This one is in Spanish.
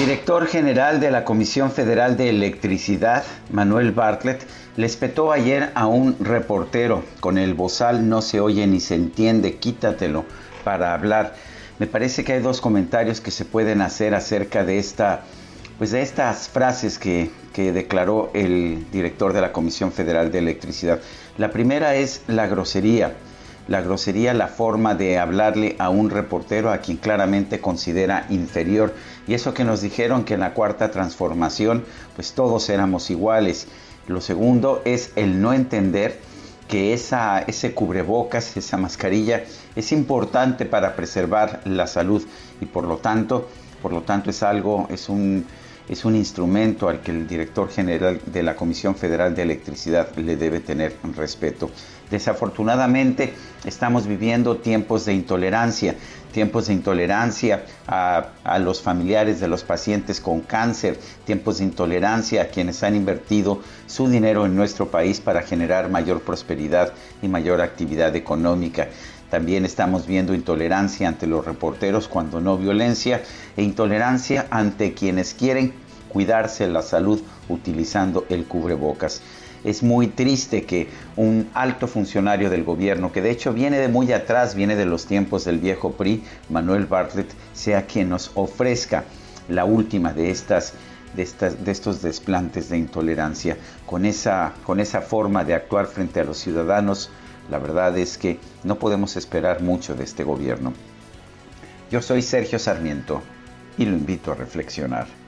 Director general de la Comisión Federal de Electricidad, Manuel Bartlett, le espetó ayer a un reportero con el bozal no se oye ni se entiende, quítatelo para hablar. Me parece que hay dos comentarios que se pueden hacer acerca de esta pues de estas frases que, que, declaró el director de la Comisión Federal de Electricidad. La primera es la grosería. La grosería, la forma de hablarle a un reportero a quien claramente considera inferior. Y eso que nos dijeron que en la cuarta transformación, pues todos éramos iguales. Lo segundo es el no entender que esa, ese cubrebocas, esa mascarilla, es importante para preservar la salud y por lo tanto, por lo tanto es algo, es un, es un instrumento al que el director general de la Comisión Federal de Electricidad le debe tener respeto. Desafortunadamente estamos viviendo tiempos de intolerancia, tiempos de intolerancia a, los familiares de los pacientes con cáncer, tiempos de intolerancia a quienes han invertido su dinero en nuestro país para generar mayor prosperidad y mayor actividad económica. También estamos viendo intolerancia ante los reporteros cuando no violencia e intolerancia ante quienes quieren cuidarse la salud utilizando el cubrebocas. Es muy triste que un alto funcionario del gobierno, que de hecho viene de muy atrás, viene de los tiempos del viejo PRI, Manuel Bartlett, sea quien nos ofrezca la última de estas de, estas, de estos desplantes de intolerancia, con esa, con esa forma de actuar frente a los ciudadanos, la verdad es que no podemos esperar mucho de este gobierno. Yo soy Sergio Sarmiento y lo invito a reflexionar.